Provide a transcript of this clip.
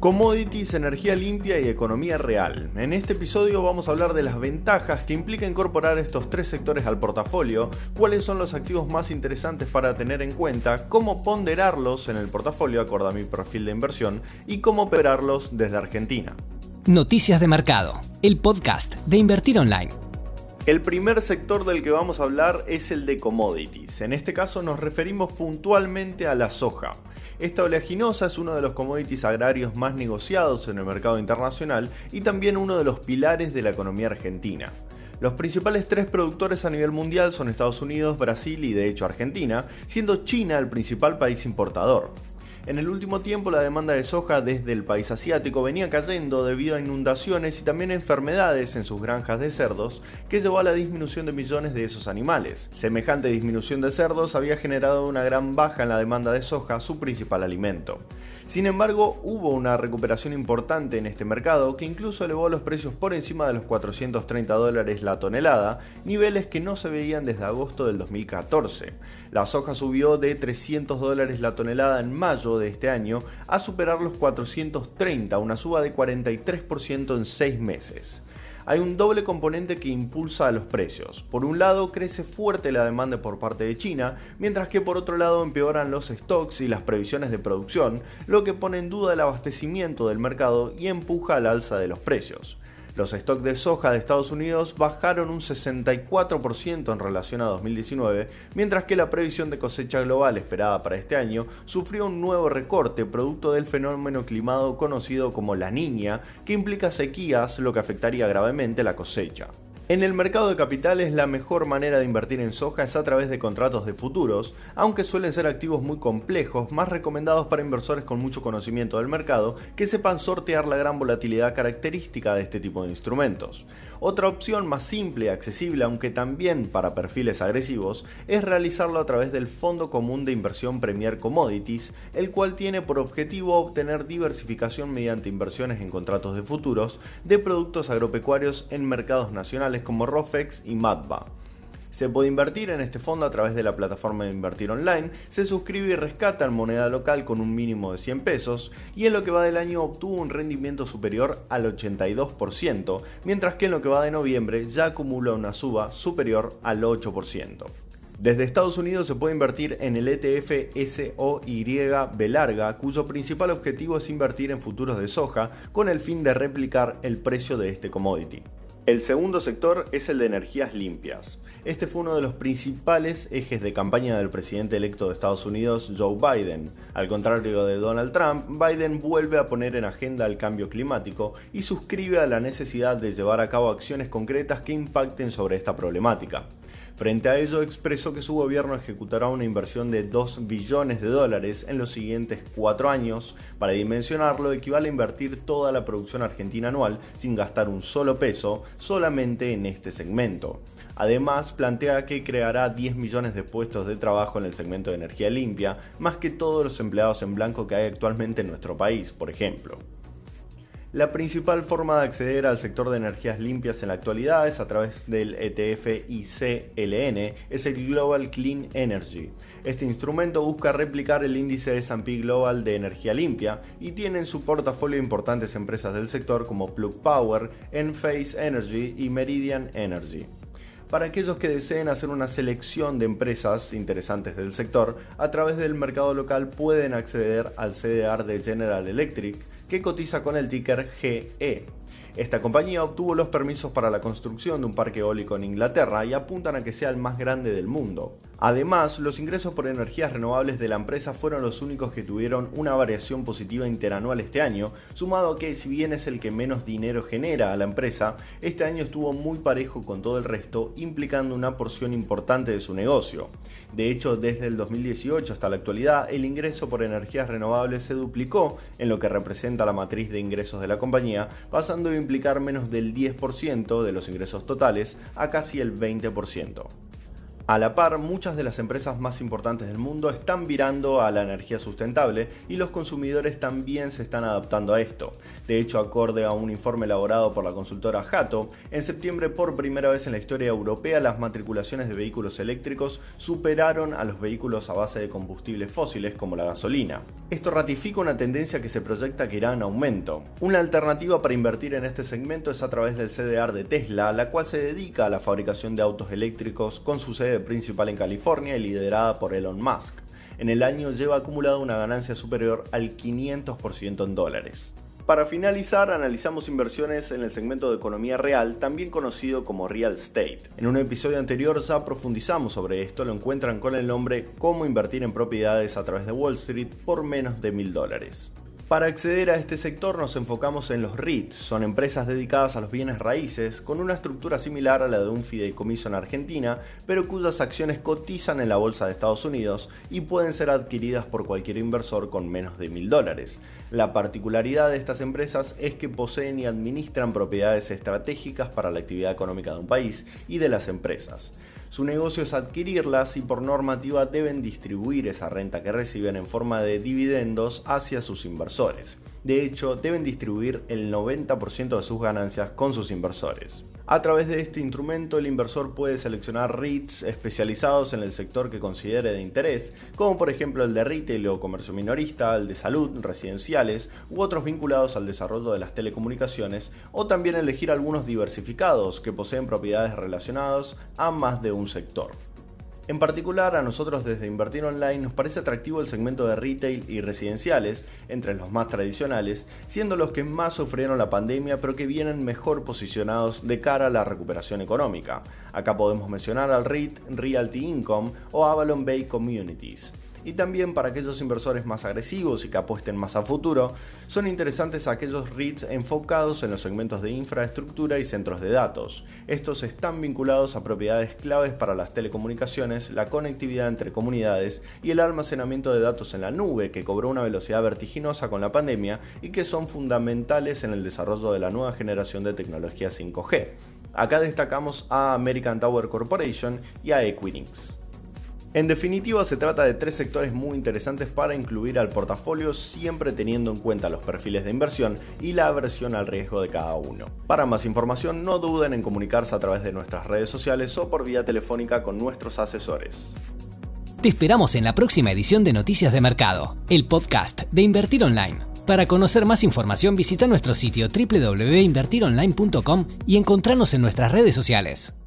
Commodities, energía limpia y economía real. En este episodio vamos a hablar de las ventajas que implica incorporar estos tres sectores al portafolio, cuáles son los activos más interesantes para tener en cuenta, cómo ponderarlos en el portafolio acorde a mi perfil de inversión y cómo operarlos desde Argentina. Noticias de Mercado, el podcast de Invertir Online. El primer sector del que vamos a hablar es el de commodities. En este caso nos referimos puntualmente a la soja. Esta oleaginosa es uno de los commodities agrarios más negociados en el mercado internacional y también uno de los pilares de la economía argentina. Los principales tres productores a nivel mundial son Estados Unidos, Brasil y de hecho Argentina, siendo China el principal país importador. En el último tiempo la demanda de soja desde el país asiático venía cayendo debido a inundaciones y también enfermedades en sus granjas de cerdos, que llevó a la disminución de millones de esos animales. Semejante disminución de cerdos había generado una gran baja en la demanda de soja, su principal alimento. Sin embargo, hubo una recuperación importante en este mercado que incluso elevó los precios por encima de los 430 dólares la tonelada, niveles que no se veían desde agosto del 2014. La soja subió de 300 dólares la tonelada en mayo de este año a superar los 430, una suba de 43% en 6 meses hay un doble componente que impulsa a los precios. Por un lado, crece fuerte la demanda por parte de China, mientras que por otro lado empeoran los stocks y las previsiones de producción, lo que pone en duda el abastecimiento del mercado y empuja al alza de los precios. Los stocks de soja de Estados Unidos bajaron un 64% en relación a 2019, mientras que la previsión de cosecha global esperada para este año sufrió un nuevo recorte producto del fenómeno climado conocido como la niña, que implica sequías, lo que afectaría gravemente la cosecha. En el mercado de capitales la mejor manera de invertir en soja es a través de contratos de futuros, aunque suelen ser activos muy complejos, más recomendados para inversores con mucho conocimiento del mercado que sepan sortear la gran volatilidad característica de este tipo de instrumentos. Otra opción más simple y accesible, aunque también para perfiles agresivos, es realizarlo a través del Fondo Común de Inversión Premier Commodities, el cual tiene por objetivo obtener diversificación mediante inversiones en contratos de futuros de productos agropecuarios en mercados nacionales como Rofex y Matba. Se puede invertir en este fondo a través de la plataforma de invertir online, se suscribe y rescata en moneda local con un mínimo de 100 pesos y en lo que va del año obtuvo un rendimiento superior al 82%, mientras que en lo que va de noviembre ya acumula una suba superior al 8%. Desde Estados Unidos se puede invertir en el ETF SOY larga, cuyo principal objetivo es invertir en futuros de soja con el fin de replicar el precio de este commodity. El segundo sector es el de energías limpias. Este fue uno de los principales ejes de campaña del presidente electo de Estados Unidos, Joe Biden. Al contrario de Donald Trump, Biden vuelve a poner en agenda el cambio climático y suscribe a la necesidad de llevar a cabo acciones concretas que impacten sobre esta problemática. Frente a ello, expresó que su gobierno ejecutará una inversión de 2 billones de dólares en los siguientes cuatro años. Para dimensionarlo, equivale a invertir toda la producción argentina anual sin gastar un solo peso solamente en este segmento. Además, plantea que creará 10 millones de puestos de trabajo en el segmento de energía limpia, más que todos los empleados en blanco que hay actualmente en nuestro país, por ejemplo. La principal forma de acceder al sector de energías limpias en la actualidad es a través del ETF ICLN, es el Global Clean Energy. Este instrumento busca replicar el índice de S&P Global de energía limpia y tiene en su portafolio importantes empresas del sector como Plug Power, Enphase Energy y Meridian Energy. Para aquellos que deseen hacer una selección de empresas interesantes del sector, a través del mercado local pueden acceder al CDR de General Electric, que cotiza con el ticker GE. Esta compañía obtuvo los permisos para la construcción de un parque eólico en Inglaterra y apuntan a que sea el más grande del mundo. Además, los ingresos por energías renovables de la empresa fueron los únicos que tuvieron una variación positiva interanual este año, sumado a que si bien es el que menos dinero genera a la empresa, este año estuvo muy parejo con todo el resto, implicando una porción importante de su negocio. De hecho, desde el 2018 hasta la actualidad, el ingreso por energías renovables se duplicó en lo que representa la matriz de ingresos de la compañía, pasando a implicar menos del 10% de los ingresos totales a casi el 20%. A la par, muchas de las empresas más importantes del mundo están virando a la energía sustentable y los consumidores también se están adaptando a esto. De hecho, acorde a un informe elaborado por la consultora Jato, en septiembre por primera vez en la historia europea las matriculaciones de vehículos eléctricos superaron a los vehículos a base de combustibles fósiles como la gasolina. Esto ratifica una tendencia que se proyecta que irá en aumento. Una alternativa para invertir en este segmento es a través del CDR de Tesla, la cual se dedica a la fabricación de autos eléctricos con su sede principal en California y liderada por Elon Musk. En el año lleva acumulado una ganancia superior al 500% en dólares. Para finalizar, analizamos inversiones en el segmento de economía real, también conocido como real estate. En un episodio anterior ya profundizamos sobre esto, lo encuentran con el nombre Cómo invertir en propiedades a través de Wall Street por menos de mil dólares. Para acceder a este sector nos enfocamos en los REITs, son empresas dedicadas a los bienes raíces con una estructura similar a la de un fideicomiso en Argentina, pero cuyas acciones cotizan en la bolsa de Estados Unidos y pueden ser adquiridas por cualquier inversor con menos de mil dólares. La particularidad de estas empresas es que poseen y administran propiedades estratégicas para la actividad económica de un país y de las empresas. Su negocio es adquirirlas y por normativa deben distribuir esa renta que reciben en forma de dividendos hacia sus inversores. De hecho, deben distribuir el 90% de sus ganancias con sus inversores. A través de este instrumento el inversor puede seleccionar REITs especializados en el sector que considere de interés, como por ejemplo el de retail o comercio minorista, el de salud, residenciales u otros vinculados al desarrollo de las telecomunicaciones, o también elegir algunos diversificados que poseen propiedades relacionadas a más de un sector. En particular, a nosotros desde Invertir Online nos parece atractivo el segmento de retail y residenciales, entre los más tradicionales, siendo los que más sufrieron la pandemia pero que vienen mejor posicionados de cara a la recuperación económica. Acá podemos mencionar al REIT Realty Income o Avalon Bay Communities y también para aquellos inversores más agresivos y que apuesten más a futuro, son interesantes aquellos REITs enfocados en los segmentos de infraestructura y centros de datos. Estos están vinculados a propiedades claves para las telecomunicaciones, la conectividad entre comunidades y el almacenamiento de datos en la nube, que cobró una velocidad vertiginosa con la pandemia y que son fundamentales en el desarrollo de la nueva generación de tecnología 5G. Acá destacamos a American Tower Corporation y a Equinix. En definitiva, se trata de tres sectores muy interesantes para incluir al portafolio, siempre teniendo en cuenta los perfiles de inversión y la aversión al riesgo de cada uno. Para más información, no duden en comunicarse a través de nuestras redes sociales o por vía telefónica con nuestros asesores. Te esperamos en la próxima edición de Noticias de Mercado, el podcast de Invertir Online. Para conocer más información visita nuestro sitio www.invertironline.com y encontrarnos en nuestras redes sociales.